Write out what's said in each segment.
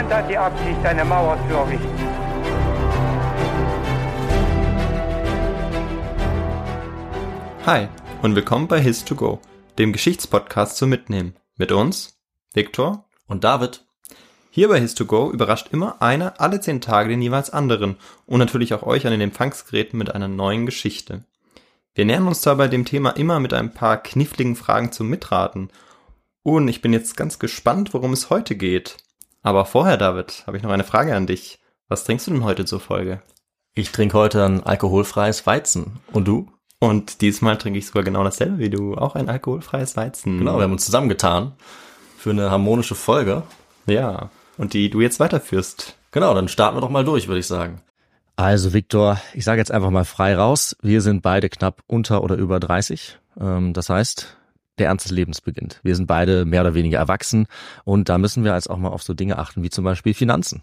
Niemand hat die Absicht, eine Mauer zu errichten. Hi und willkommen bei His2Go, dem Geschichtspodcast zum Mitnehmen. Mit uns, Viktor. Und David, Hier bei His2Go überrascht immer einer alle zehn Tage den jeweils anderen und natürlich auch euch an den Empfangsgeräten mit einer neuen Geschichte. Wir nähern uns dabei dem Thema immer mit ein paar kniffligen Fragen zum Mitraten. Und ich bin jetzt ganz gespannt, worum es heute geht. Aber vorher, David, habe ich noch eine Frage an dich. Was trinkst du denn heute zur Folge? ich trinke heute ein alkoholfreies Weizen. Und du? Und diesmal trinke ich sogar genau dasselbe wie du, auch ein alkoholfreies Weizen. Genau, wir haben uns zusammengetan für eine harmonische Folge. Ja, und die du jetzt weiterführst. Genau, dann starten wir doch mal durch, würde ich sagen. Also Viktor, ich sage jetzt einfach mal frei raus. Wir sind beide knapp unter oder über 30. Ähm, Das heißt, der Ernst des Lebens beginnt. Wir sind beide mehr oder weniger erwachsen und da müssen wir jetzt auch mal auf so Dinge achten wie zum Beispiel Finanzen.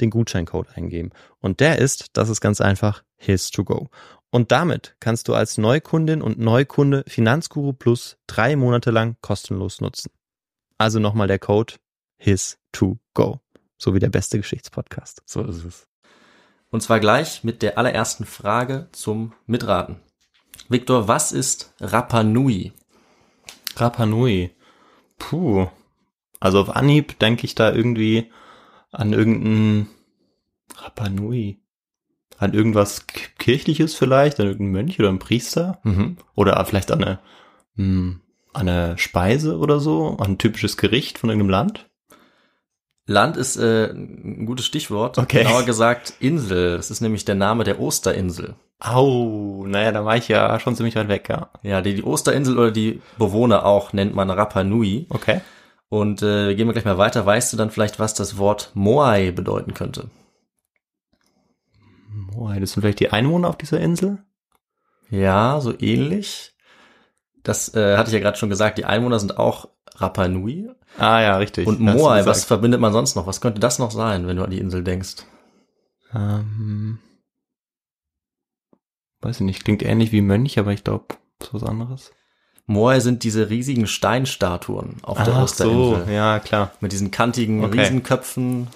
den Gutscheincode eingeben. Und der ist, das ist ganz einfach, His2Go. Und damit kannst du als Neukundin und Neukunde Finanzguru Plus drei Monate lang kostenlos nutzen. Also nochmal der Code His2Go. So wie der beste Geschichtspodcast. So ist es. Und zwar gleich mit der allerersten Frage zum Mitraten. Victor, was ist Rapa Nui? Rapa Nui. Puh. Also auf Anhieb denke ich da irgendwie an irgendein Rapa Nui. An irgendwas kirchliches vielleicht, an irgendeinen Mönch oder einen Priester. Mhm. Oder vielleicht an eine, hm, an eine Speise oder so, an ein typisches Gericht von irgendeinem Land. Land ist äh, ein gutes Stichwort. Okay. Genauer gesagt Insel. Das ist nämlich der Name der Osterinsel. Au, naja, da war ich ja schon ziemlich weit weg, ja. Ja, die, die Osterinsel oder die Bewohner auch nennt man Rapa Nui. Okay. Und äh, gehen wir gleich mal weiter. Weißt du dann vielleicht, was das Wort Moai bedeuten könnte? Moai, das sind vielleicht die Einwohner auf dieser Insel? Ja, so ähnlich. Das äh, hatte ich ja gerade schon gesagt. Die Einwohner sind auch Rapa Nui. Ah ja, richtig. Und Moai, was verbindet man sonst noch? Was könnte das noch sein, wenn du an die Insel denkst? Ähm, weiß ich nicht, klingt ähnlich wie Mönch, aber ich glaube, ist was anderes. Moai sind diese riesigen Steinstatuen auf der Osterinsel. ja, klar. Mit diesen kantigen Okay. Riesenköpfen.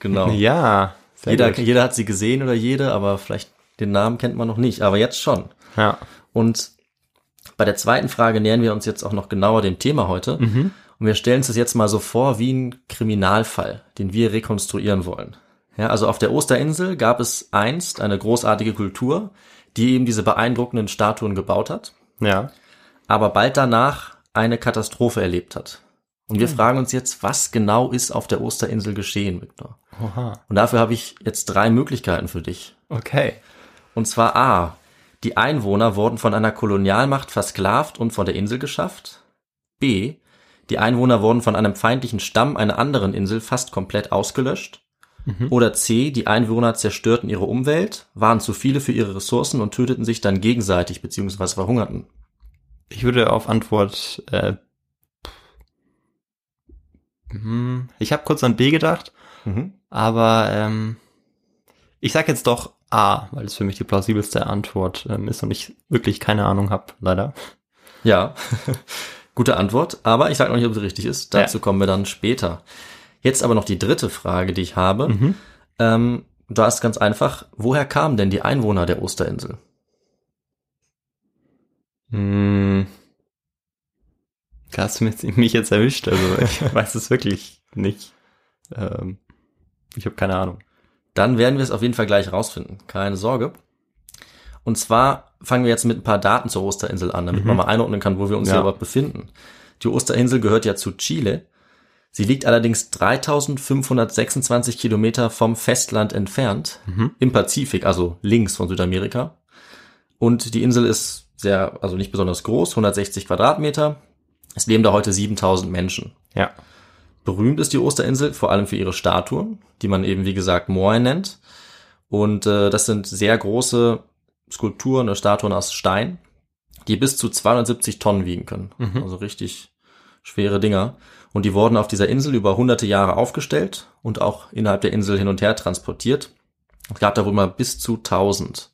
Genau. Ja, jeder, gut. jeder hat sie gesehen oder jede, aber vielleicht den Namen kennt man noch nicht. Aber jetzt schon. Ja. Und bei der zweiten Frage nähern wir uns jetzt auch noch genauer dem Thema heute. Und wir stellen uns das jetzt mal so vor wie ein Kriminalfall, den wir rekonstruieren wollen. Ja, also auf der Osterinsel gab es einst eine großartige Kultur, die eben diese beeindruckenden Statuen gebaut hat, Ja. Aber bald danach eine Katastrophe erlebt hat. Und wir fragen uns jetzt, was genau ist auf der Osterinsel geschehen, Victor? Oha. Und dafür habe ich jetzt drei Möglichkeiten für dich. Okay. Und zwar A. Die Einwohner wurden von einer Kolonialmacht versklavt und von der Insel geschafft. B. Die Einwohner wurden von einem feindlichen Stamm einer anderen Insel fast komplett ausgelöscht. Oder C. Die Einwohner zerstörten ihre Umwelt, waren zu viele für ihre Ressourcen und töteten sich dann gegenseitig bzw. verhungerten. Ich würde auf Antwort, äh, hm, ich habe kurz an B gedacht, Mhm. aber ähm, ich sag jetzt doch A, weil es für mich die plausibelste Antwort ähm, ist und ich wirklich keine Ahnung habe, leider. Ja, gute Antwort, aber ich sage noch nicht, ob sie richtig ist. Dazu Ja. kommen wir dann später. Jetzt aber noch die dritte Frage, die ich habe. Ähm, da ist ganz einfach, woher kamen denn die Einwohner der Osterinsel? Hm. Da hast du mich jetzt erwischt, also ich weiß es wirklich nicht. Ähm, ich habe keine Ahnung. Dann werden wir es auf jeden Fall gleich rausfinden. Keine Sorge. Und zwar fangen wir jetzt mit ein paar Daten zur Osterinsel an, damit man mal einordnen kann, wo wir uns Ja. hier überhaupt befinden. Die Osterinsel gehört ja zu Chile. Sie liegt allerdings 3526 Kilometer vom Festland entfernt, im Pazifik, also links von Südamerika. Und die Insel ist sehr, also nicht besonders groß, 160 Quadratmeter. Es leben da heute 7000 Menschen. Ja. Berühmt ist die Osterinsel vor allem für ihre Statuen, die man eben wie gesagt Moai nennt. Und äh, das sind sehr große Skulpturen oder Statuen aus Stein, die bis zu 270 Tonnen wiegen können. Also richtig schwere Dinger. Und die wurden auf dieser Insel über hunderte Jahre aufgestellt und auch innerhalb der Insel hin und her transportiert. Es gab da wohl mal bis zu 1000.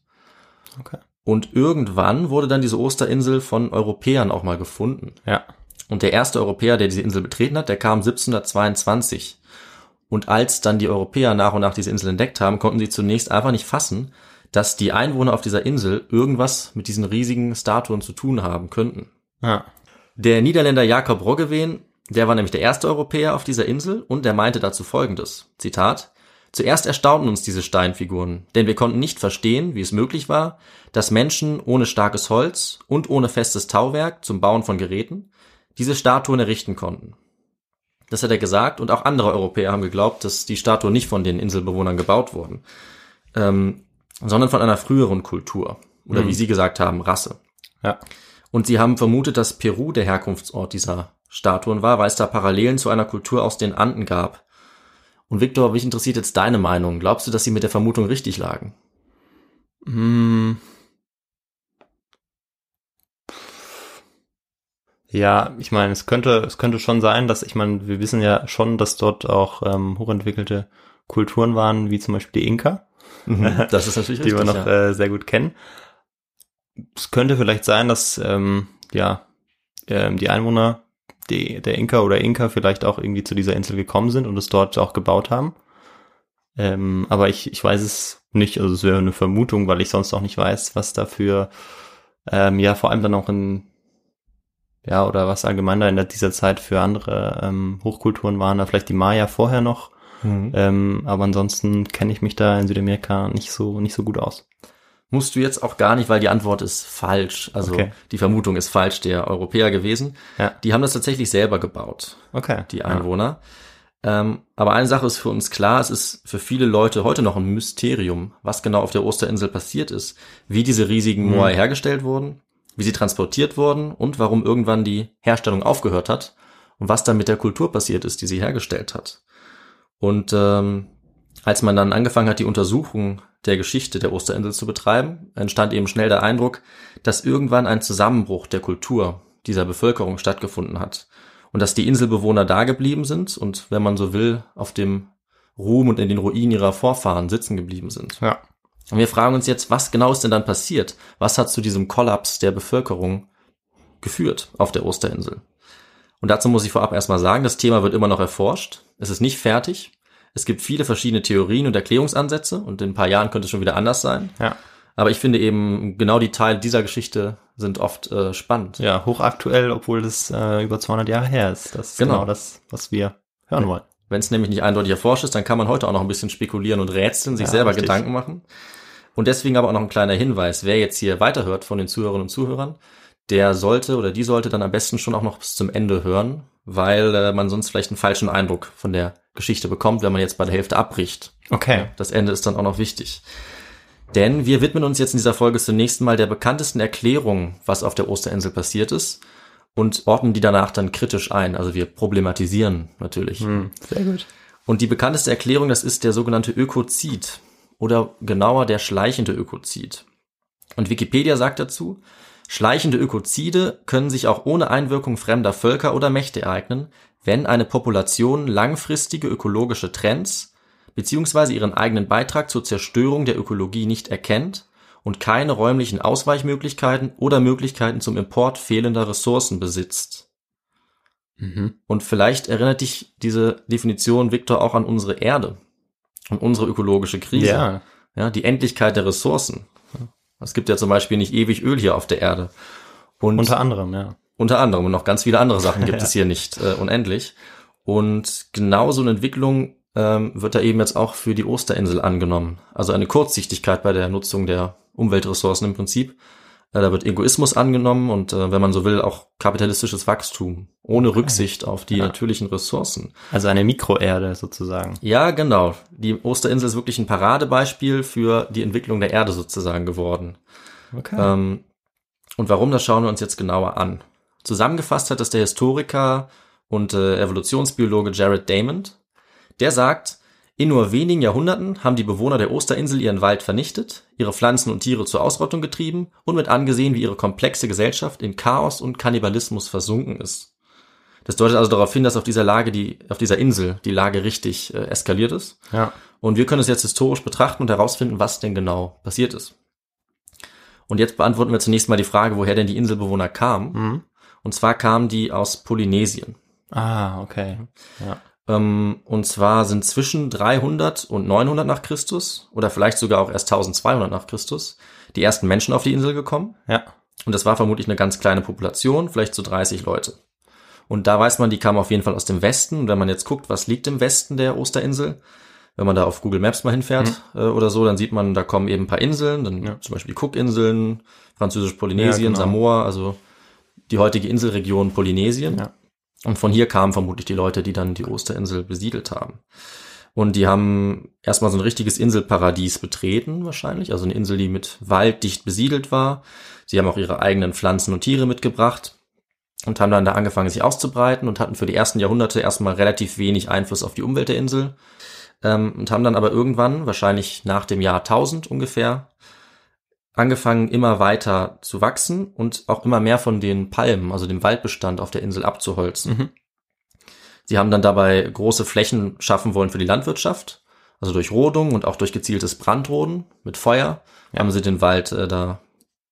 Okay. Und irgendwann wurde dann diese Osterinsel von Europäern auch mal gefunden. Ja. Und der erste Europäer, der diese Insel betreten hat, der kam 1722. Und als dann die Europäer nach und nach diese Insel entdeckt haben, konnten sie zunächst einfach nicht fassen, dass die Einwohner auf dieser Insel irgendwas mit diesen riesigen Statuen zu tun haben könnten. Ja. Der Niederländer Jakob Roggeveen, der war nämlich der erste Europäer auf dieser Insel und der meinte dazu folgendes, Zitat, Zuerst erstaunten uns diese Steinfiguren, denn wir konnten nicht verstehen, wie es möglich war, dass Menschen ohne starkes Holz und ohne festes Tauwerk zum Bauen von Geräten diese Statuen errichten konnten. Das hat er gesagt und auch andere Europäer haben geglaubt, dass die Statuen nicht von den Inselbewohnern gebaut wurden, ähm, sondern von einer früheren Kultur oder wie sie gesagt haben, Rasse. Ja. Und sie haben vermutet, dass Peru der Herkunftsort dieser Statuen war, weil es da Parallelen zu einer Kultur aus den Anden gab. Und Victor, mich interessiert jetzt deine Meinung. Glaubst du, dass sie mit der Vermutung richtig lagen? Hm. Ja, ich meine, es könnte, es könnte schon sein, dass, ich meine, wir wissen ja schon, dass dort auch ähm, hochentwickelte Kulturen waren, wie zum Beispiel die Inka, Das ist natürlich die richtig. wir noch ja. äh, sehr gut kennen. Es könnte vielleicht sein, dass ähm, ja ähm, die Einwohner die, der Inka oder Inka vielleicht auch irgendwie zu dieser Insel gekommen sind und es dort auch gebaut haben. Ähm, aber ich, ich weiß es nicht, also es wäre eine Vermutung, weil ich sonst auch nicht weiß, was dafür, ähm, ja, vor allem dann auch in, ja, oder was allgemein da in dieser Zeit für andere ähm, Hochkulturen waren, da vielleicht die Maya vorher noch, Mhm. ähm, aber ansonsten kenne ich mich da in Südamerika nicht so, nicht so gut aus. Musst du jetzt auch gar nicht, weil die Antwort ist falsch. Also Okay. die Vermutung ist falsch, der Europäer gewesen. Ja. Die haben das tatsächlich selber gebaut, Okay. die Einwohner. Ähm, aber eine Sache ist für uns klar, es ist für viele Leute heute noch ein Mysterium, was genau auf der Osterinsel passiert ist, wie diese riesigen Mhm. Moai hergestellt wurden, wie sie transportiert wurden und warum irgendwann die Herstellung aufgehört hat und was dann mit der Kultur passiert ist, die sie hergestellt hat. Und ähm, als man dann angefangen hat, die Untersuchung der Geschichte der Osterinsel zu betreiben, entstand eben schnell der Eindruck, dass irgendwann ein Zusammenbruch der Kultur dieser Bevölkerung stattgefunden hat und dass die Inselbewohner da geblieben sind und, wenn man so will, auf dem Ruhm und in den Ruinen ihrer Vorfahren sitzen geblieben sind. Ja. Und wir fragen uns jetzt, was genau ist denn dann passiert? Was hat zu diesem Kollaps der Bevölkerung geführt auf der Osterinsel? Und dazu muss ich vorab erstmal sagen, das Thema wird immer noch erforscht. Es ist nicht fertig. Es gibt viele verschiedene Theorien und Erklärungsansätze und in ein paar Jahren könnte es schon wieder anders sein. Ja. Aber ich finde eben, genau die Teile dieser Geschichte sind oft äh, spannend. Ja, hochaktuell, obwohl das äh, über 200 Jahre her ist. Das ist Genau. genau, das, was wir hören wollen. Wenn es nämlich nicht eindeutig erforscht ist, dann kann man heute auch noch ein bisschen spekulieren und rätseln, sich Ja, selber richtig. Gedanken machen. Und deswegen aber auch noch ein kleiner Hinweis, wer jetzt hier weiterhört von den Zuhörerinnen und Zuhörern, der sollte oder die sollte dann am besten schon auch noch bis zum Ende hören, weil äh, man sonst vielleicht einen falschen Eindruck von der Geschichte bekommt, wenn man jetzt bei der Hälfte abbricht. Okay. Das Ende ist dann auch noch wichtig. Denn wir widmen uns jetzt in dieser Folge zunächst mal der bekanntesten Erklärung, was auf der Osterinsel passiert ist und ordnen die danach dann kritisch ein. Also wir problematisieren natürlich. Hm, sehr gut. Und die bekannteste Erklärung, das ist der sogenannte Ökozid oder genauer der schleichende Ökozid. Und Wikipedia sagt dazu, schleichende Ökozide können sich auch ohne Einwirkung fremder Völker oder Mächte ereignen, wenn eine Population langfristige ökologische Trends beziehungsweise ihren eigenen Beitrag zur Zerstörung der Ökologie nicht erkennt und keine räumlichen Ausweichmöglichkeiten oder Möglichkeiten zum Import fehlender Ressourcen besitzt. Mhm. Und vielleicht erinnert dich diese Definition, Viktor, auch an unsere Erde und unsere ökologische Krise. Ja. Ja, die Endlichkeit der Ressourcen. Es gibt ja zum Beispiel nicht ewig Öl hier auf der Erde. Und Unter anderem, ja. Unter anderem und noch ganz viele andere Sachen gibt Ja. es hier nicht äh, unendlich. Und genau so eine Entwicklung ähm, wird da eben jetzt auch für die Osterinsel angenommen. Also eine Kurzsichtigkeit bei der Nutzung der Umweltressourcen im Prinzip. Äh, da wird Egoismus angenommen und äh, wenn man so will, auch kapitalistisches Wachstum ohne Rücksicht auf die Ja. natürlichen Ressourcen. Also eine Mikroerde sozusagen. Ja, genau. Die Osterinsel ist wirklich ein Paradebeispiel für die Entwicklung der Erde sozusagen geworden. Okay. Ähm, und warum, das schauen wir uns jetzt genauer an. Zusammengefasst hat das der Historiker und äh, Evolutionsbiologe Jared Damond. Der sagt, in nur wenigen Jahrhunderten haben die Bewohner der Osterinsel ihren Wald vernichtet, ihre Pflanzen und Tiere zur Ausrottung getrieben und mit angesehen, wie ihre komplexe Gesellschaft in Chaos und Kannibalismus versunken ist. Das deutet also darauf hin, dass auf dieser Lage, die, auf dieser Insel, die Lage richtig äh, eskaliert ist. ja. Und wir können es jetzt historisch betrachten und herausfinden, was denn genau passiert ist. Und jetzt beantworten wir zunächst mal die Frage, woher denn die Inselbewohner kamen. Mhm. Und zwar kamen die aus Polynesien. Ah, okay. Ja. Ähm, und zwar sind zwischen 300 und 900 nach Christus oder vielleicht sogar auch erst 1200 nach Christus die ersten Menschen auf die Insel gekommen. Ja. Und das war vermutlich eine ganz kleine Population, vielleicht so 30 Leute. Und da weiß man, die kamen auf jeden Fall aus dem Westen. Und wenn man jetzt guckt, was liegt im Westen der Osterinsel, wenn man da auf Google Maps mal hinfährt äh, oder so, dann sieht man, da kommen eben ein paar Inseln, dann Ja. zum Beispiel die Cookinseln, Französisch-Polynesien, Ja, genau. Samoa, also die heutige Inselregion Polynesien. Ja. Und von hier kamen vermutlich die Leute, die dann die Osterinsel besiedelt haben. Und die haben erstmal so ein richtiges Inselparadies betreten, wahrscheinlich. Also eine Insel, die mit Wald dicht besiedelt war. Sie haben auch ihre eigenen Pflanzen und Tiere mitgebracht und haben dann da angefangen, sich auszubreiten und hatten für die ersten Jahrhunderte erstmal relativ wenig Einfluss auf die Umwelt der Insel. Ähm, und haben dann aber irgendwann, wahrscheinlich nach dem Jahr 1000 ungefähr, angefangen, immer weiter zu wachsen und auch immer mehr von den Palmen, also dem Waldbestand auf der Insel abzuholzen. Mhm. Sie haben dann dabei große Flächen schaffen wollen für die Landwirtschaft. Also durch Rodung und auch durch gezieltes Brandroden mit Feuer Ja. haben sie den Wald äh, da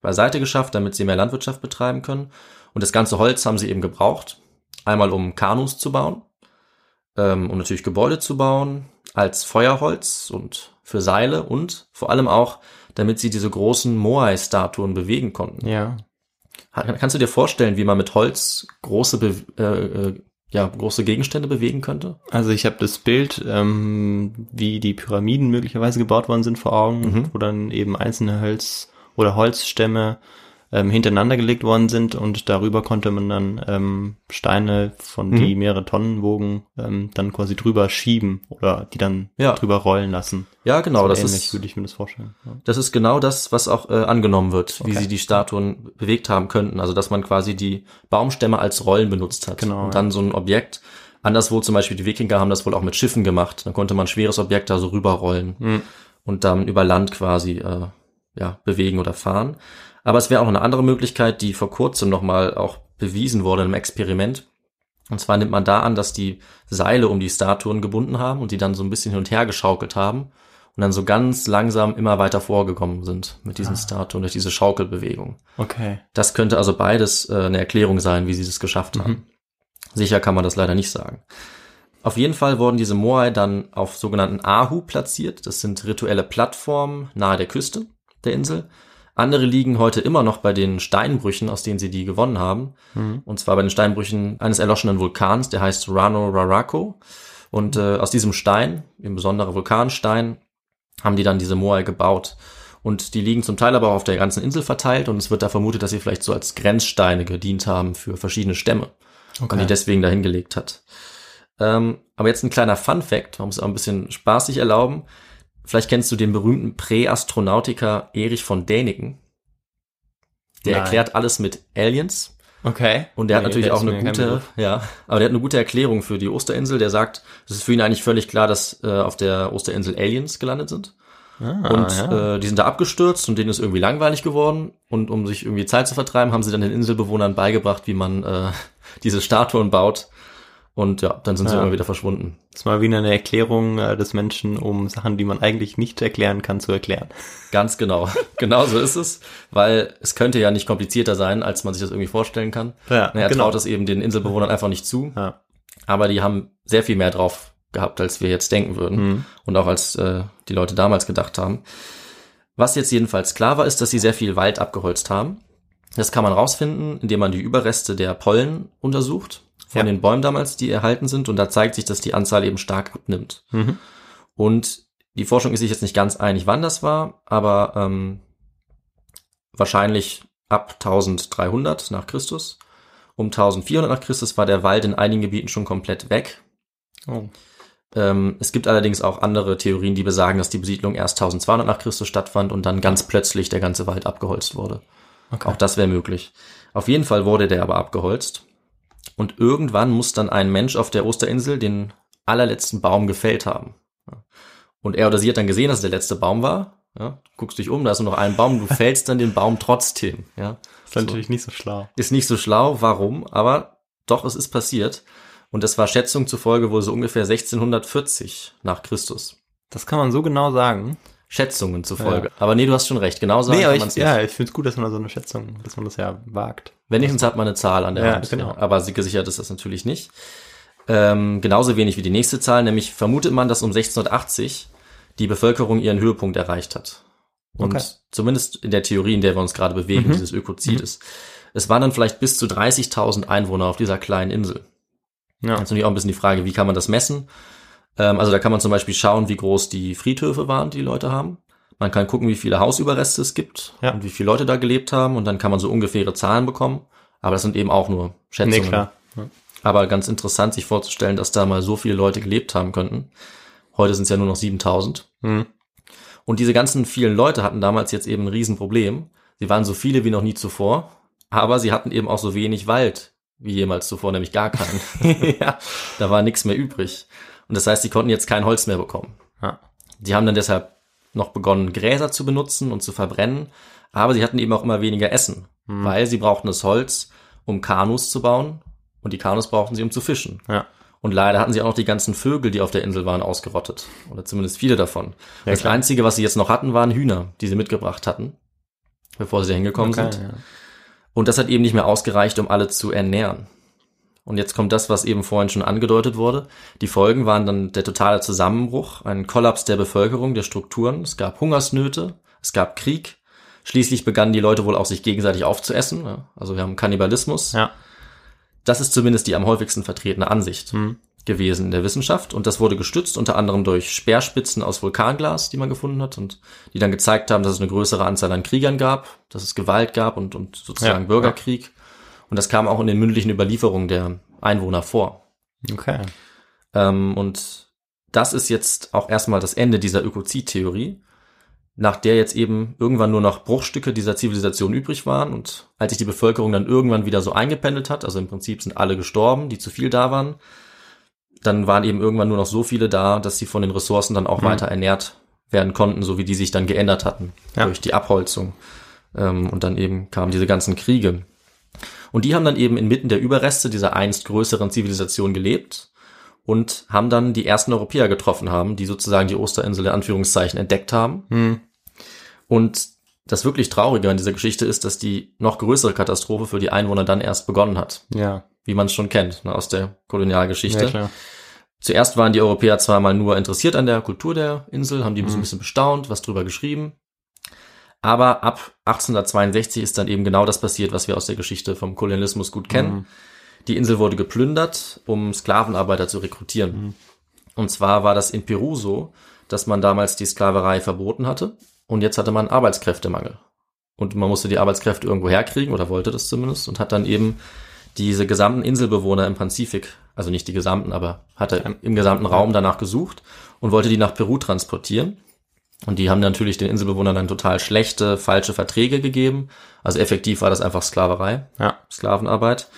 beiseite geschafft, damit sie mehr Landwirtschaft betreiben können. Und das ganze Holz haben sie eben gebraucht. Einmal um Kanus zu bauen, ähm, um natürlich Gebäude zu bauen, als Feuerholz und für Seile und vor allem auch, damit sie diese großen Moai-Statuen bewegen konnten. Ja. Kannst du dir vorstellen, wie man mit Holz große, Be äh, äh, ja, große Gegenstände bewegen könnte? Also ich habe das Bild, ähm, wie die Pyramiden möglicherweise gebaut worden sind vor Augen, Mhm. wo dann eben einzelne Holz- oder Holzstämme ähm, hintereinander gelegt worden sind und darüber konnte man dann ähm, Steine, von die Mhm. mehrere Tonnen wogen, ähm, dann quasi drüber schieben oder die dann Ja. drüber rollen lassen. Ja, genau, So das ähnlich ist, würde ich mir das vorstellen. Ja. das ist genau das, was auch äh, angenommen wird, wie Okay. sie die Statuen bewegt haben könnten. Also, dass man quasi die Baumstämme als Rollen benutzt hat. Genau, Und dann so ein Objekt, anderswo zum Beispiel die Wikinger haben das wohl auch mit Schiffen gemacht. Dann konnte man ein schweres Objekt da so rüberrollen Mhm. und dann über Land quasi, äh, ja, bewegen oder fahren. Aber es wäre auch eine andere Möglichkeit, die vor kurzem nochmal auch bewiesen wurde im Experiment. Und zwar nimmt man da an, dass die Seile um die Statuen gebunden haben und die dann so ein bisschen hin und her geschaukelt haben und dann so ganz langsam immer weiter vorgekommen sind mit diesen Statuen durch diese Schaukelbewegung. Okay. Das könnte also beides äh, eine Erklärung sein, wie sie es geschafft haben. Sicher kann man das leider nicht sagen. Auf jeden Fall wurden diese Moai dann auf sogenannten Ahu platziert. Das sind rituelle Plattformen nahe der Küste der Insel. Andere liegen heute immer noch bei den Steinbrüchen, aus denen sie die gewonnen haben. Und zwar bei den Steinbrüchen eines erloschenen Vulkans, der heißt Rano Raraku. Und äh, aus diesem Stein, im besonderen Vulkanstein, haben die dann diese Moai gebaut. Und die liegen zum Teil aber auch auf der ganzen Insel verteilt und es wird da vermutet, dass sie vielleicht so als Grenzsteine gedient haben für verschiedene Stämme. Und die deswegen dahin gelegt hat. Ähm, aber jetzt ein kleiner Fun Fact, man muss auch ein bisschen spaßig erlauben. Vielleicht kennst du den berühmten Präastronautiker Erich von Däniken. Der Nein. erklärt alles mit Aliens. Okay. Und der hat Nee, natürlich der auch eine gute, ja, aber der hat eine gute Erklärung für die Osterinsel. Der sagt, es ist für ihn eigentlich völlig klar, dass äh, auf der Osterinsel Aliens gelandet sind. Ah, und ja. äh, die sind da abgestürzt und denen ist irgendwie langweilig geworden. Und um sich irgendwie Zeit zu vertreiben, haben sie dann den Inselbewohnern beigebracht, wie man äh, diese Statuen baut. Und ja, dann sind sie Ja. immer wieder verschwunden. Das ist mal wieder eine Erklärung äh, des Menschen, um Sachen, die man eigentlich nicht erklären kann, zu erklären. Ganz genau. genau so ist es, weil es könnte ja nicht komplizierter sein, als man sich das irgendwie vorstellen kann. Ja, Na, er genau. traut es eben den Inselbewohnern einfach nicht zu. Ja. Aber die haben sehr viel mehr drauf gehabt, als wir jetzt denken würden. Mhm. Und auch als äh, die Leute damals gedacht haben. Was jetzt jedenfalls klar war, ist, dass sie sehr viel Wald abgeholzt haben. Das kann man rausfinden, indem man die Überreste der Pollen untersucht von Ja. den Bäumen damals, die erhalten sind. Und da zeigt sich, dass die Anzahl eben stark abnimmt. Mhm. Und die Forschung ist sich jetzt nicht ganz einig, wann das war, aber ähm, wahrscheinlich ab 1300 nach Christus. Um 1400 nach Christus war der Wald in einigen Gebieten schon komplett weg. Oh. Ähm, es gibt allerdings auch andere Theorien, die besagen, dass die Besiedlung erst 1200 nach Christus stattfand und dann ganz plötzlich der ganze Wald abgeholzt wurde. Okay. Auch das wäre möglich. Auf jeden Fall wurde der aber abgeholzt. Und irgendwann muss dann ein Mensch auf der Osterinsel den allerletzten Baum gefällt haben. Und er oder sie hat dann gesehen, dass es der letzte Baum war. Ja, du guckst dich um, da ist nur noch ein Baum, du fällst dann den Baum trotzdem. Ja, ist natürlich nicht so schlau. ist nicht so schlau, warum, aber doch, es ist passiert. Und das war Schätzung zufolge wohl so ungefähr 1640 nach Christus. Das kann man so genau sagen. Schätzungen zufolge. Aber nee, du hast schon recht. Genau sagen nee, kann man es nicht. ja, ich finde es gut, dass man da so eine Schätzung, dass man das ja wagt. Wenigstens hat man eine Zahl an der Ja, Hand. genau. Ja, aber sie- gesichert ist das natürlich nicht. Ähm, genauso wenig wie die nächste Zahl, nämlich vermutet man, dass um 1680 die Bevölkerung ihren Höhepunkt erreicht hat. Und Okay. zumindest in der Theorie, in der wir uns gerade bewegen, Mhm. dieses Ökozid ist. Es waren dann vielleicht bis zu 30.000 Einwohner auf dieser kleinen Insel. Ja. Jetzt natürlich auch ein bisschen die Frage, wie kann man das messen? Ähm, also da kann man zum Beispiel schauen, wie groß die Friedhöfe waren, die die Leute haben. Man kann gucken, wie viele Hausüberreste es gibt Ja. und wie viele Leute da gelebt haben und dann kann man so ungefähre Zahlen bekommen. Aber das sind eben auch nur Schätzungen. Nee, klar. Ja. Aber ganz interessant, sich vorzustellen, dass da mal so viele Leute gelebt haben könnten. Heute sind es ja nur noch 7000. Mhm. Und diese ganzen vielen Leute hatten damals jetzt eben ein Riesenproblem. Sie waren so viele wie noch nie zuvor, aber sie hatten eben auch so wenig Wald wie jemals zuvor, nämlich gar keinen. ja. Da war nichts mehr übrig. Und das heißt, sie konnten jetzt kein Holz mehr bekommen. ja. Sie haben dann deshalb noch begonnen, Gräser zu benutzen und zu verbrennen, aber sie hatten eben auch immer weniger Essen, weil sie brauchten das Holz, um Kanus zu bauen und die Kanus brauchten sie, um zu fischen. Ja. Und leider hatten sie auch noch die ganzen Vögel, die auf der Insel waren, ausgerottet. Oder zumindest viele davon. das klar. Einzige, was sie jetzt noch hatten, waren Hühner, die sie mitgebracht hatten, bevor sie da hingekommen Okay, sind. ja. Und das hat eben nicht mehr ausgereicht, um alle zu ernähren. Und jetzt kommt das, was eben vorhin schon angedeutet wurde. Die Folgen waren dann der totale Zusammenbruch, ein Kollaps der Bevölkerung, der Strukturen. Es gab Hungersnöte, es gab Krieg. Schließlich begannen die Leute wohl auch sich gegenseitig aufzuessen. ja. Also wir haben Kannibalismus. Ja. Das ist zumindest die am häufigsten vertretene Ansicht Mhm. gewesen in der Wissenschaft. Und das wurde gestützt unter anderem durch Speerspitzen aus Vulkanglas, die man gefunden hat und die dann gezeigt haben, dass es eine größere Anzahl an Kriegern gab, dass es Gewalt gab und, und sozusagen Ja, Bürgerkrieg. Und das kam auch in den mündlichen Überlieferungen der Einwohner vor. Okay. Ähm, und das ist jetzt auch erstmal das Ende dieser Ökozid-Theorie, nach der jetzt eben irgendwann nur noch Bruchstücke dieser Zivilisation übrig waren. Und als sich die Bevölkerung dann irgendwann wieder so eingependelt hat, also im Prinzip sind alle gestorben, die zu viel da waren, dann waren eben irgendwann nur noch so viele da, dass sie von den Ressourcen dann auch Mhm. weiter ernährt werden konnten, so wie die sich dann geändert hatten Ja. durch die Abholzung. Ähm, und dann eben kamen diese ganzen Kriege. Und die haben dann eben inmitten der Überreste dieser einst größeren Zivilisation gelebt. und haben dann die ersten Europäer getroffen haben, die sozusagen die Osterinsel in Anführungszeichen entdeckt haben. Hm. Und das wirklich Traurige an dieser Geschichte ist, dass die noch größere Katastrophe für die Einwohner dann erst begonnen hat, Ja. wie man es schon kennt ne, aus der Kolonialgeschichte. Ja, klar. Zuerst waren die Europäer zwar mal nur interessiert an der Kultur der Insel, haben die so ein Mhm. bisschen bestaunt, was drüber geschrieben. Aber ab 1862 ist dann eben genau das passiert, was wir aus der Geschichte vom Kolonialismus gut kennen. Mhm. Die Insel wurde geplündert, um Sklavenarbeiter zu rekrutieren. Mhm. Und zwar war das in Peru so, dass man damals die Sklaverei verboten hatte und jetzt hatte man Arbeitskräftemangel. Und man musste die Arbeitskräfte irgendwo herkriegen oder wollte das zumindest und hat dann eben diese gesamten Inselbewohner im Pazifik, also nicht die gesamten, aber hatte im gesamten Raum danach gesucht und wollte die nach Peru transportieren. Und die haben natürlich den Inselbewohnern dann total schlechte, falsche Verträge gegeben. Also effektiv war das einfach Sklaverei, Ja. Sklavenarbeit.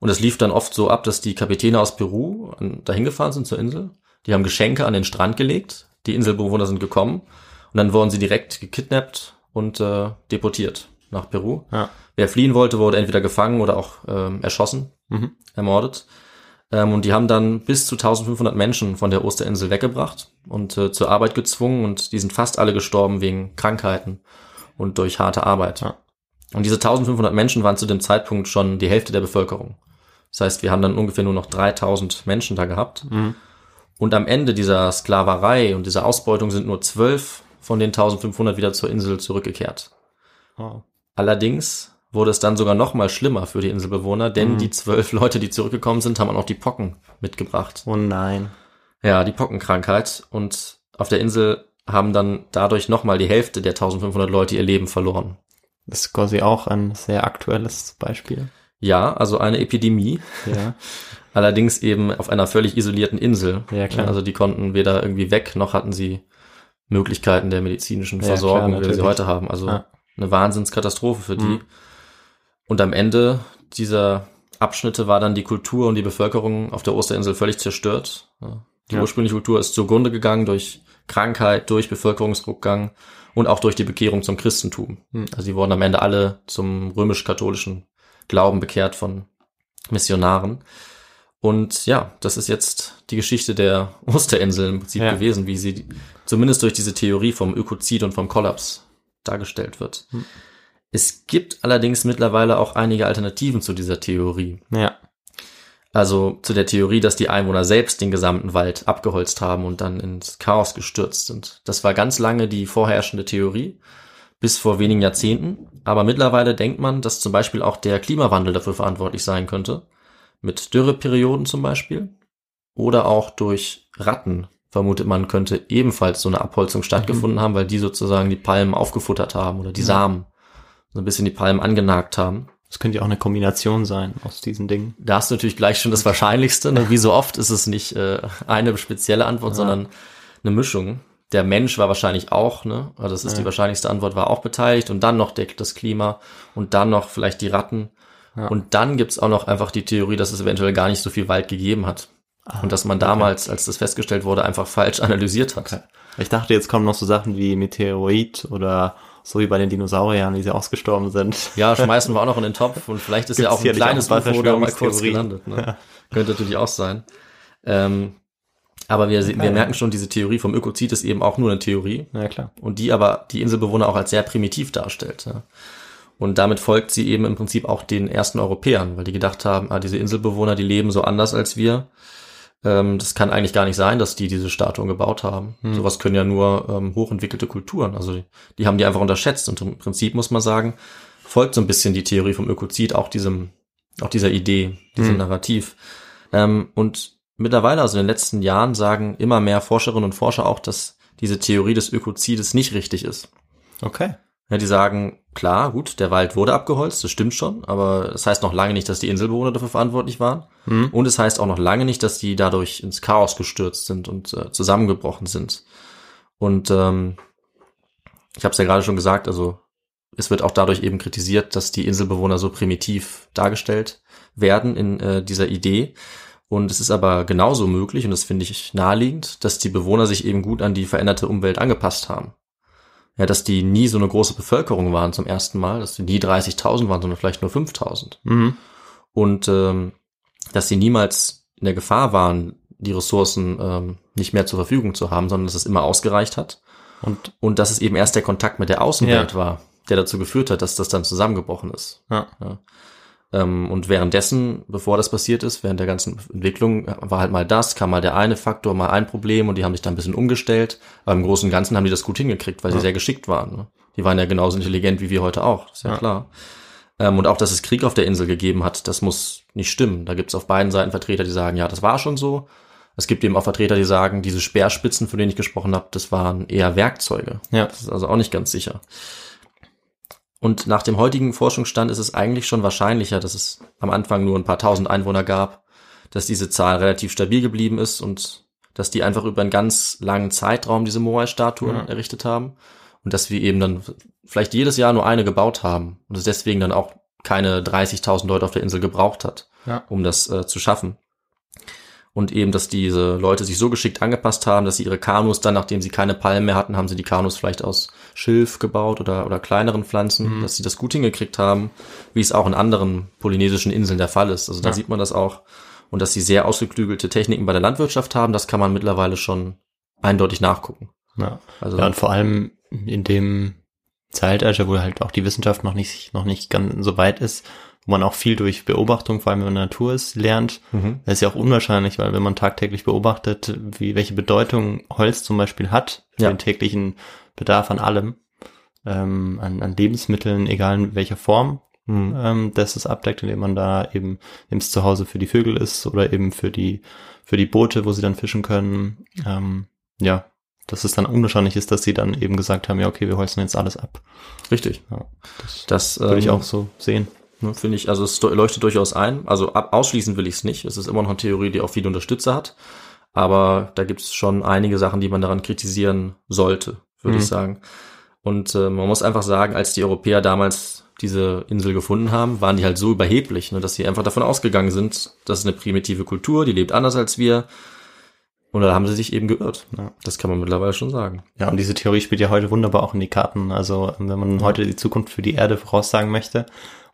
Und es lief dann oft so ab, dass die Kapitäne aus Peru dahin gefahren sind zur Insel. Die haben Geschenke an den Strand gelegt. Die Inselbewohner sind gekommen. Und dann wurden sie direkt gekidnappt und äh, deportiert nach Peru. Ja. Wer fliehen wollte, wurde entweder gefangen oder auch ähm, erschossen, Mhm. ermordet. Ähm, und die haben dann bis zu 1500 Menschen von der Osterinsel weggebracht und äh, zur Arbeit gezwungen und die sind fast alle gestorben wegen Krankheiten und durch harte Arbeit. Ja. Und diese 1500 Menschen waren zu dem Zeitpunkt schon die Hälfte der Bevölkerung. Das heißt, wir haben dann ungefähr nur noch 3000 Menschen da gehabt. Mhm. Und am Ende dieser Sklaverei und dieser Ausbeutung sind nur zwölf von den 1500 wieder zur Insel zurückgekehrt. Oh. Allerdings wurde es dann sogar noch mal schlimmer für die Inselbewohner, denn Mhm. die zwölf Leute, die zurückgekommen sind, haben auch noch die Pocken mitgebracht. oh nein. Ja, die Pockenkrankheit. Und auf der Insel haben dann dadurch noch mal die Hälfte der 1500 Leute ihr Leben verloren. Das ist quasi auch ein sehr aktuelles Beispiel. Ja, also eine Epidemie, Ja. allerdings eben auf einer völlig isolierten Insel. Ja, klar. Also die konnten weder irgendwie weg, noch hatten sie Möglichkeiten der medizinischen Ja, Versorgung, klar, wie wir sie heute haben. Also Ja. eine Wahnsinnskatastrophe für die. Mhm. Und am Ende dieser Abschnitte war dann die Kultur und die Bevölkerung auf der Osterinsel völlig zerstört. Die Ja. ursprüngliche Kultur ist zugrunde gegangen durch Krankheit, durch Bevölkerungsrückgang und auch durch die Bekehrung zum Christentum. Mhm. Also die wurden am Ende alle zum römisch-katholischen Glauben bekehrt von Missionaren. Und ja, das ist jetzt die Geschichte der Osterinsel im Prinzip Ja. gewesen, wie sie zumindest durch diese Theorie vom Ökozid und vom Kollaps dargestellt wird. Hm. Es gibt allerdings mittlerweile auch einige Alternativen zu dieser Theorie. Ja. Also zu der Theorie, dass die Einwohner selbst den gesamten Wald abgeholzt haben und dann ins Chaos gestürzt sind. Das war ganz lange die vorherrschende Theorie, bis vor wenigen Jahrzehnten. Aber mittlerweile denkt man, dass zum Beispiel auch der Klimawandel dafür verantwortlich sein könnte. Mit Dürreperioden zum Beispiel. Oder auch durch Ratten, vermutet man, könnte ebenfalls so eine Abholzung stattgefunden haben, weil die sozusagen die Palmen aufgefuttert haben oder die Samen so ein bisschen die Palmen angenagt haben. Das könnte ja auch eine Kombination sein aus diesen Dingen. Da hast du natürlich gleich schon das Wahrscheinlichste. Ne? Wie so oft ist es nicht äh, eine spezielle Antwort, sondern eine Mischung. Der Mensch war wahrscheinlich auch, ne? Also das ist die wahrscheinlichste Antwort, war auch beteiligt und dann noch der, das Klima und dann noch vielleicht die Ratten. Ja. Und dann gibt's auch noch einfach die Theorie, dass es eventuell gar nicht so viel Wald gegeben hat. und dass man damals, als das festgestellt wurde, einfach falsch analysiert hat. Ich dachte, jetzt kommen noch so Sachen wie Meteorit oder so wie bei den Dinosauriern, wie sie ausgestorben sind. Ja, schmeißen wir auch noch in den Topf und vielleicht ist ja auch ein kleines UFO da mal kurz gelandet. Ne? Könnte natürlich auch sein. Ähm, aber wir, wir merken schon, diese Theorie vom Ökozid ist eben auch nur eine Theorie Ja, klar. und die aber die Inselbewohner auch als sehr primitiv darstellt. Ja. Und damit folgt sie eben im Prinzip auch den ersten Europäern, weil die gedacht haben, ah, diese Inselbewohner, die leben so anders als wir. Ähm, das kann eigentlich gar nicht sein, dass die diese Statuen gebaut haben. Sowas können ja nur ähm, hochentwickelte Kulturen. Also die, die haben die einfach unterschätzt. Und im Prinzip muss man sagen, folgt so ein bisschen die Theorie vom Ökozid auch diesem, auch dieser Idee, diesem Hm. Narrativ. Ähm, und mittlerweile, also in den letzten Jahren, sagen immer mehr Forscherinnen und Forscher auch, dass diese Theorie des Ökozides nicht richtig ist. Okay. Ja, die sagen, klar, gut, der Wald wurde abgeholzt, das stimmt schon, aber das heißt noch lange nicht, dass die Inselbewohner dafür verantwortlich waren. Hm. Und es heißt auch noch lange nicht, dass die dadurch ins Chaos gestürzt sind und äh, zusammengebrochen sind. Und ähm, ich habe es ja gerade schon gesagt, also es wird auch dadurch eben kritisiert, dass die Inselbewohner so primitiv dargestellt werden in äh, dieser Idee. Und es ist aber genauso möglich, und das finde ich naheliegend, dass die Bewohner sich eben gut an die veränderte Umwelt angepasst haben. Ja, dass die nie so eine große Bevölkerung waren zum ersten Mal, dass die nie 30.000 waren, sondern vielleicht nur 5.000 Mhm. und ähm, dass sie niemals in der Gefahr waren, die Ressourcen ähm, nicht mehr zur Verfügung zu haben, sondern dass es immer ausgereicht hat. Und Und dass es eben erst der Kontakt mit der Außenwelt Ja. war, der dazu geführt hat, dass das dann zusammengebrochen ist. ja, Ähm, und währenddessen, bevor das passiert ist, während der ganzen Entwicklung, war halt mal das, kam mal der eine Faktor, mal ein Problem und die haben sich dann ein bisschen umgestellt. Aber im Großen und Ganzen haben die das gut hingekriegt, weil sie sehr geschickt waren. Ne? Die waren ja genauso intelligent wie wir heute auch, ist ja, Ja. klar. Ähm, und auch, dass es Krieg auf der Insel gegeben hat, das muss nicht stimmen. Da gibt es auf beiden Seiten Vertreter, die sagen, ja, das war schon so. Es gibt eben auch Vertreter, die sagen, diese Speerspitzen, von denen ich gesprochen habe, das waren eher Werkzeuge. ja, Das ist also auch nicht ganz sicher. Und nach dem heutigen Forschungsstand ist es eigentlich schon wahrscheinlicher, dass es am Anfang nur ein paar tausend Einwohner gab, dass diese Zahl relativ stabil geblieben ist und dass die einfach über einen ganz langen Zeitraum diese Moai-Statuen Ja. errichtet haben und dass wir eben dann vielleicht jedes Jahr nur eine gebaut haben und es deswegen dann auch keine 30.000 Leute auf der Insel gebraucht hat, Ja. um das äh, zu schaffen. Und eben, dass diese Leute sich so geschickt angepasst haben, dass sie ihre Kanus dann, nachdem sie keine Palmen mehr hatten, haben sie die Kanus vielleicht aus Schilf gebaut oder, oder kleineren Pflanzen, dass sie das gut hingekriegt haben, wie es auch in anderen polynesischen Inseln der Fall ist. Also da Ja. sieht man das auch. Und dass sie sehr ausgeklügelte Techniken bei der Landwirtschaft haben, das kann man mittlerweile schon eindeutig nachgucken. ja. Also Ja, und vor allem in dem Zeitalter, wo halt auch die Wissenschaft noch nicht, noch nicht ganz so weit ist, wo man auch viel durch Beobachtung, vor allem wenn man in der Natur ist, lernt. Mhm. Das ist ja auch unwahrscheinlich, weil wenn man tagtäglich beobachtet, wie, welche Bedeutung Holz zum Beispiel hat für Ja. den täglichen Bedarf an allem, ähm, an, an Lebensmitteln, egal in welcher Form, Mhm. ähm, das es abdeckt, indem man da eben, eben zu Hause für die Vögel ist oder eben für die, für die Boote, wo sie dann fischen können. Ähm, ja, dass es dann unwahrscheinlich ist, dass sie dann eben gesagt haben, ja, okay, wir holzen jetzt alles ab. Richtig. Ja, das Das würde ich ähm, auch so sehen. Ne, Finde ich, also es leuchtet durchaus ein. Also ab, ausschließen will ich es nicht. Es ist immer noch eine Theorie, die auch viele Unterstützer hat. Aber da gibt es schon einige Sachen, die man daran kritisieren sollte, würde Mhm. ich sagen. Und äh, man muss einfach sagen, als die Europäer damals diese Insel gefunden haben, waren die halt so überheblich, ne, dass sie einfach davon ausgegangen sind, das ist eine primitive Kultur, die lebt anders als wir. Und da haben sie sich eben geirrt. Ja. Das kann man mittlerweile schon sagen. Ja, und diese Theorie spielt ja heute wunderbar auch in die Karten. Also wenn man heute die Zukunft für die Erde voraussagen möchte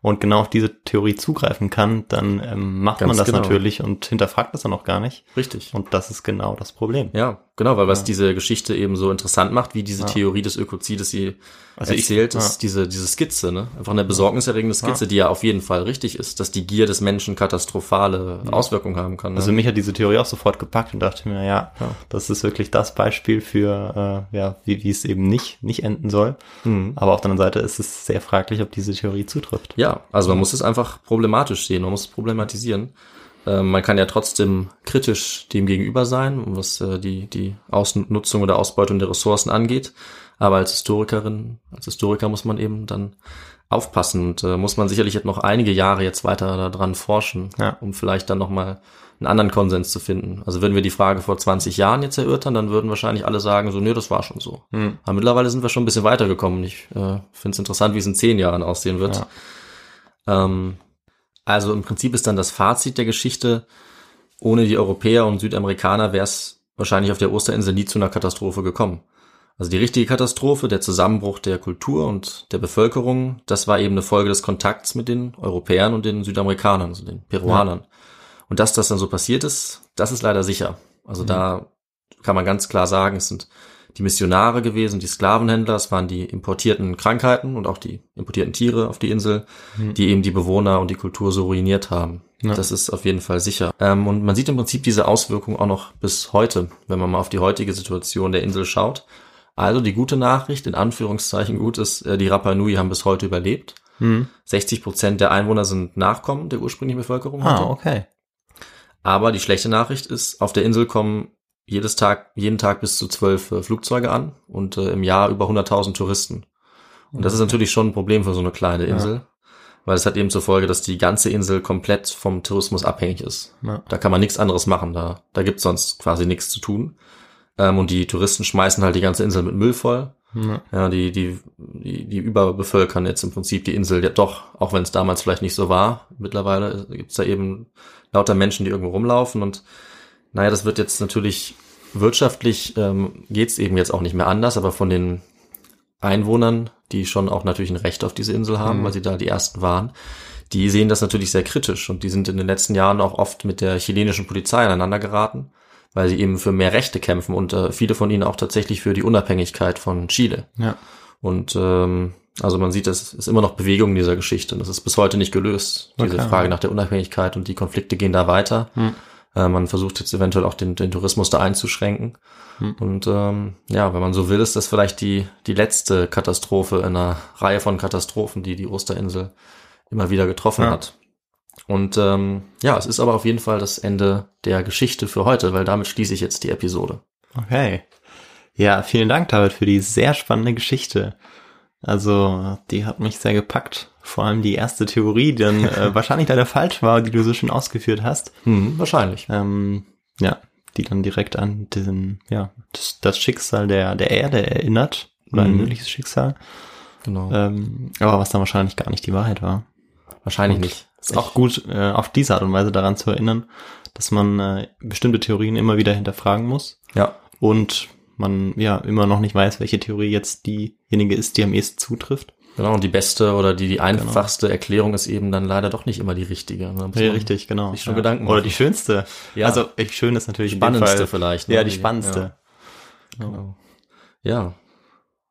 und genau auf diese Theorie zugreifen kann, dann ähm, macht Ganz man das genau. natürlich und hinterfragt das dann auch gar nicht. Richtig. Und das ist genau das Problem. Ja, genau, weil was Ja. diese Geschichte eben so interessant macht, wie diese Ja. Theorie des Ökozides sie Also ich- erzählt, ja. ist diese, diese Skizze, ne? Einfach eine besorgniserregende Skizze, die ja auf jeden Fall richtig ist, dass die Gier des Menschen katastrophale Auswirkungen haben kann. Ne? Also mich hat diese Theorie auch sofort gepackt und dachte mir, ja, Ja. das ist wirklich das Beispiel für, äh, ja, wie, wie es eben nicht, nicht enden soll. Mhm. Aber auf der anderen Seite ist es sehr fraglich, ob diese Theorie zutrifft. Ja, also man muss es einfach problematisch sehen, man muss es problematisieren. Ähm, man kann ja trotzdem kritisch dem gegenüber sein, was äh, die, die Ausnutzung oder Ausbeutung der Ressourcen angeht. Aber als Historikerin, als Historiker muss man eben dann aufpassen und äh, muss man sicherlich jetzt noch einige Jahre jetzt weiter daran forschen, Ja. um vielleicht dann nochmal einen anderen Konsens zu finden. Also würden wir die Frage vor 20 Jahren jetzt erörtern, dann würden wahrscheinlich alle sagen, so, nee, das war schon so. Hm. Aber mittlerweile sind wir schon ein bisschen weitergekommen. Ich äh, finde es interessant, wie es in zehn Jahren aussehen wird. Ja. Ähm, also im Prinzip ist dann das Fazit der Geschichte, ohne die Europäer und Südamerikaner wäre es wahrscheinlich auf der Osterinsel nie zu einer Katastrophe gekommen. Also die richtige Katastrophe, der Zusammenbruch der Kultur und der Bevölkerung, das war eben eine Folge des Kontakts mit den Europäern und den Südamerikanern, also den Peruanern. Und dass das dann so passiert ist, das ist leider sicher. Also da kann man ganz klar sagen, es sind die Missionare gewesen, die Sklavenhändler, es waren die importierten Krankheiten und auch die importierten Tiere auf die Insel, die eben die Bewohner und die Kultur so ruiniert haben. Ja. Das ist auf jeden Fall sicher. Ähm, und man sieht im Prinzip diese Auswirkungen auch noch bis heute, wenn man mal auf die heutige Situation der Insel schaut. Also die gute Nachricht, in Anführungszeichen gut ist, äh, die Rapa Nui haben bis heute überlebt. Hm. 60 Prozent der Einwohner sind Nachkommen der ursprünglichen Bevölkerung. heute. Ah, okay. Aber die schlechte Nachricht ist, auf der Insel kommen jedes Tag, jeden Tag bis zu zwölf äh, Flugzeuge an und äh, im Jahr über 100.000 Touristen. Und das ist natürlich schon ein Problem für so eine kleine Insel, weil es hat eben zur Folge, dass die ganze Insel komplett vom Tourismus abhängig ist. Ja. Da kann man nichts anderes machen, da, da gibt's sonst quasi nichts zu tun. Ähm, und die Touristen schmeißen halt die ganze Insel mit Müll voll. Ja. Ja, die, die, die, die überbevölkern jetzt im Prinzip die Insel ja doch, auch wenn es damals vielleicht nicht so war. Mittlerweile gibt's da eben lauter Menschen, die irgendwo rumlaufen und naja, das wird jetzt natürlich wirtschaftlich ähm, geht's eben jetzt auch nicht mehr anders, aber von den Einwohnern, die schon auch natürlich ein Recht auf diese Insel haben, weil sie da die ersten waren, die sehen das natürlich sehr kritisch und die sind in den letzten Jahren auch oft mit der chilenischen Polizei aneinander geraten, weil sie eben für mehr Rechte kämpfen und äh, viele von ihnen auch tatsächlich für die Unabhängigkeit von Chile. Ja. Und ähm, also man sieht, es ist immer noch Bewegung in dieser Geschichte und das ist bis heute nicht gelöst. Diese Okay. Frage nach der Unabhängigkeit und die Konflikte gehen da weiter. Hm. Äh, man versucht jetzt eventuell auch den, den Tourismus da einzuschränken. Hm. Und ähm, ja, wenn man so will, ist das vielleicht die, die letzte Katastrophe in einer Reihe von Katastrophen, die die Osterinsel immer wieder getroffen Ja. hat. Und ähm, ja, es ist aber auf jeden Fall das Ende der Geschichte für heute, weil damit schließe ich jetzt die Episode. Okay. Ja, vielen Dank, David, für die sehr spannende Geschichte. Also, die hat mich sehr gepackt. Vor allem die erste Theorie, die dann äh, wahrscheinlich leider falsch war, die du so schön ausgeführt hast. Hm, wahrscheinlich. Ähm, ja, die dann direkt an diesen, ja, das, das Schicksal der, der Erde erinnert. Oder ein Mhm. mögliches Schicksal. Genau. Ähm, aber was dann wahrscheinlich gar nicht die Wahrheit war. wahrscheinlich und nicht. Ist auch gut, äh, auf diese Art und Weise daran zu erinnern, dass man äh, bestimmte Theorien immer wieder hinterfragen muss. Ja. und man ja immer noch nicht weiß, welche Theorie jetzt diejenige ist, die am ehesten zutrifft. Genau, und die beste oder die, die einfachste Erklärung ist eben dann leider doch nicht immer die richtige. ne? Man richtig, genau. sich schon ja. Gedanken Oder machen. die schönste. Ja. Also ich, schön ist natürlich Spannendste vielleicht. ne? Ja, die spannendste. Ja. Genau. ja.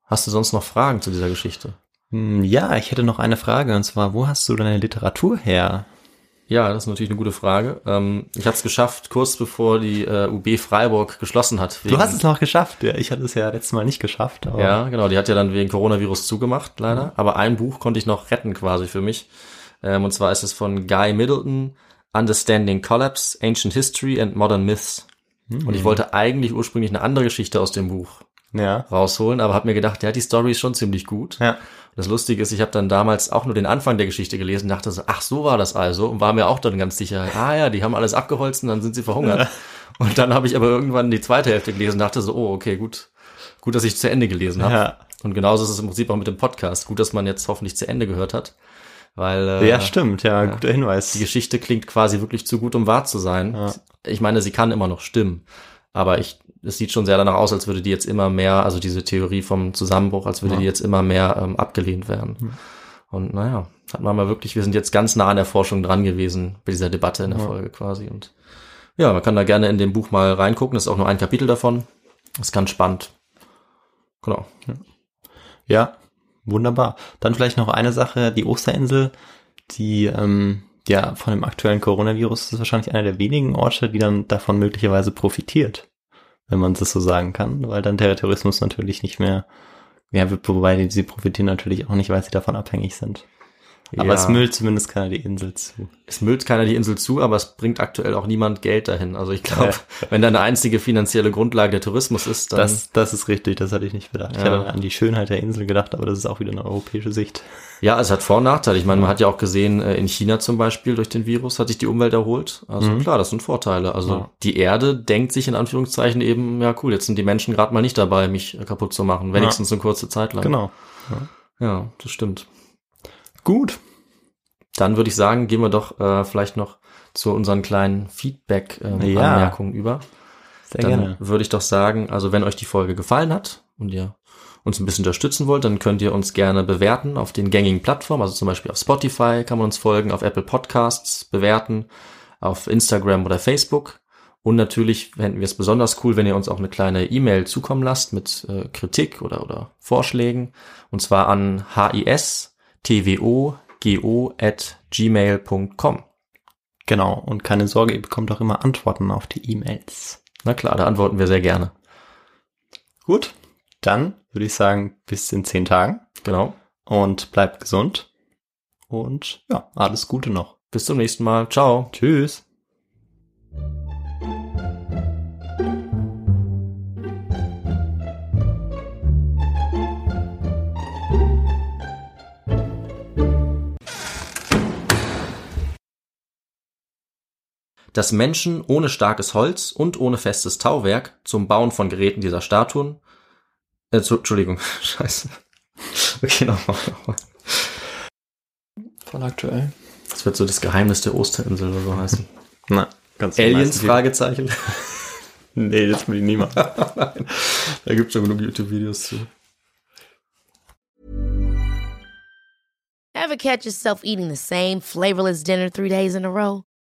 Hast du sonst noch Fragen zu dieser Geschichte? Hm, Ja, ich hätte noch eine Frage und zwar, wo hast du deine Literatur her? Ja, das ist natürlich eine gute Frage. Ähm, ich hatte es geschafft, kurz bevor die äh, UB Freiburg geschlossen hat. Du hast es noch geschafft. Ja, ich hatte es ja letztes Mal nicht geschafft. Ja, genau. Die hat ja dann wegen Coronavirus zugemacht, leider. Aber ein Buch konnte ich noch retten quasi für mich. Ähm, und zwar ist es von Guy Middleton, Understanding Collapse, Ancient History and Modern Myths. Und ich wollte eigentlich ursprünglich eine andere Geschichte aus dem Buch Ja. rausholen, aber habe mir gedacht, ja, die Story ist schon ziemlich gut. Ja. Das Lustige ist, ich habe dann damals auch nur den Anfang der Geschichte gelesen, dachte so, ach, so war das also und war mir auch dann ganz sicher, ah ja, die haben alles abgeholzt und dann sind sie verhungert. Und dann habe ich aber irgendwann die zweite Hälfte gelesen, dachte so, oh, okay, gut, gut, dass ich zu Ende gelesen habe. Ja. Und genauso ist es im Prinzip auch mit dem Podcast. Gut, dass man jetzt hoffentlich zu Ende gehört hat, weil äh, Ja, stimmt. Ja, guter Hinweis. die Geschichte klingt quasi wirklich zu gut, um wahr zu sein. Ja. Ich meine, sie kann immer noch stimmen, aber ich, es sieht schon sehr danach aus, als würde die jetzt immer mehr, also diese Theorie vom Zusammenbruch, als würde Ja. die jetzt immer mehr ähm, abgelehnt werden. Und naja, hat man mal wirklich, wir sind jetzt ganz nah an der Forschung dran gewesen bei dieser Debatte in der Ja. Folge quasi. Und ja, man kann da gerne in dem Buch mal reingucken. Das ist auch nur ein Kapitel davon. Das ist ganz spannend. Genau. Ja, wunderbar. Dann vielleicht noch eine Sache, die Osterinsel, die ähm, ja von dem aktuellen Coronavirus ist wahrscheinlich einer der wenigen Orte, die dann davon möglicherweise profitiert, wenn man das so sagen kann, weil dann der Terrorismus natürlich nicht mehr, ja, wobei sie profitieren natürlich auch nicht, weil sie davon abhängig sind. Aber Ja. es müllt zumindest keiner die Insel zu. Es müllt keiner die Insel zu, aber es bringt aktuell auch niemand Geld dahin. Also ich glaube, wenn da eine einzige finanzielle Grundlage der Tourismus ist, dann Das, das ist richtig, das hatte ich nicht bedacht. Ich Ja. hatte an die Schönheit der Insel gedacht, aber das ist auch wieder eine europäische Sicht. ja, es hat Vor- und Nachteile. Ich meine, man hat ja auch gesehen, äh, in China zum Beispiel durch den Virus hat sich die Umwelt erholt. Also Mhm. klar, das sind Vorteile. Also Ja. die Erde denkt sich in Anführungszeichen eben, ja cool, jetzt sind die Menschen gerade mal nicht dabei, mich äh, kaputt zu machen, wenigstens eine kurze Zeit lang. Genau. Ja, das stimmt. Gut. Dann würde ich sagen, gehen wir doch äh, vielleicht noch zu unseren kleinen Ja. Feedback-Anmerkungen über. Sehr dann gerne. würde ich doch sagen, also wenn euch die Folge gefallen hat und ihr uns ein bisschen unterstützen wollt, dann könnt ihr uns gerne bewerten auf den gängigen Plattformen, also zum Beispiel auf Spotify kann man uns folgen, auf Apple Podcasts bewerten, auf Instagram oder Facebook. Und natürlich fänden wir es besonders cool, wenn ihr uns auch eine kleine E-Mail zukommen lasst mit äh, Kritik oder, oder Vorschlägen. Und zwar an histwogo at gmail.com. Genau, und keine Sorge, ihr bekommt auch immer Antworten auf die E-Mails. Na klar, da antworten wir sehr gerne. Gut, dann würde ich sagen, bis in zehn Tagen Genau. und bleibt gesund. Und ja, alles Gute noch. Bis zum nächsten Mal. Ciao. Tschüss. Dass Menschen ohne starkes Holz und ohne festes Tauwerk zum Bauen von Geräten dieser Statuen, äh, zu, Entschuldigung, scheiße. Okay, nochmal, nochmal. Voll aktuell. Das wird so das Geheimnis der Osterinsel oder so heißen. Na, ganz Aliens, Fragezeichen. Nee, das will ich niemand. Da gibt's schon genug YouTube-Videos zu. Ever catch yourself eating the same flavorless dinner three days in a row?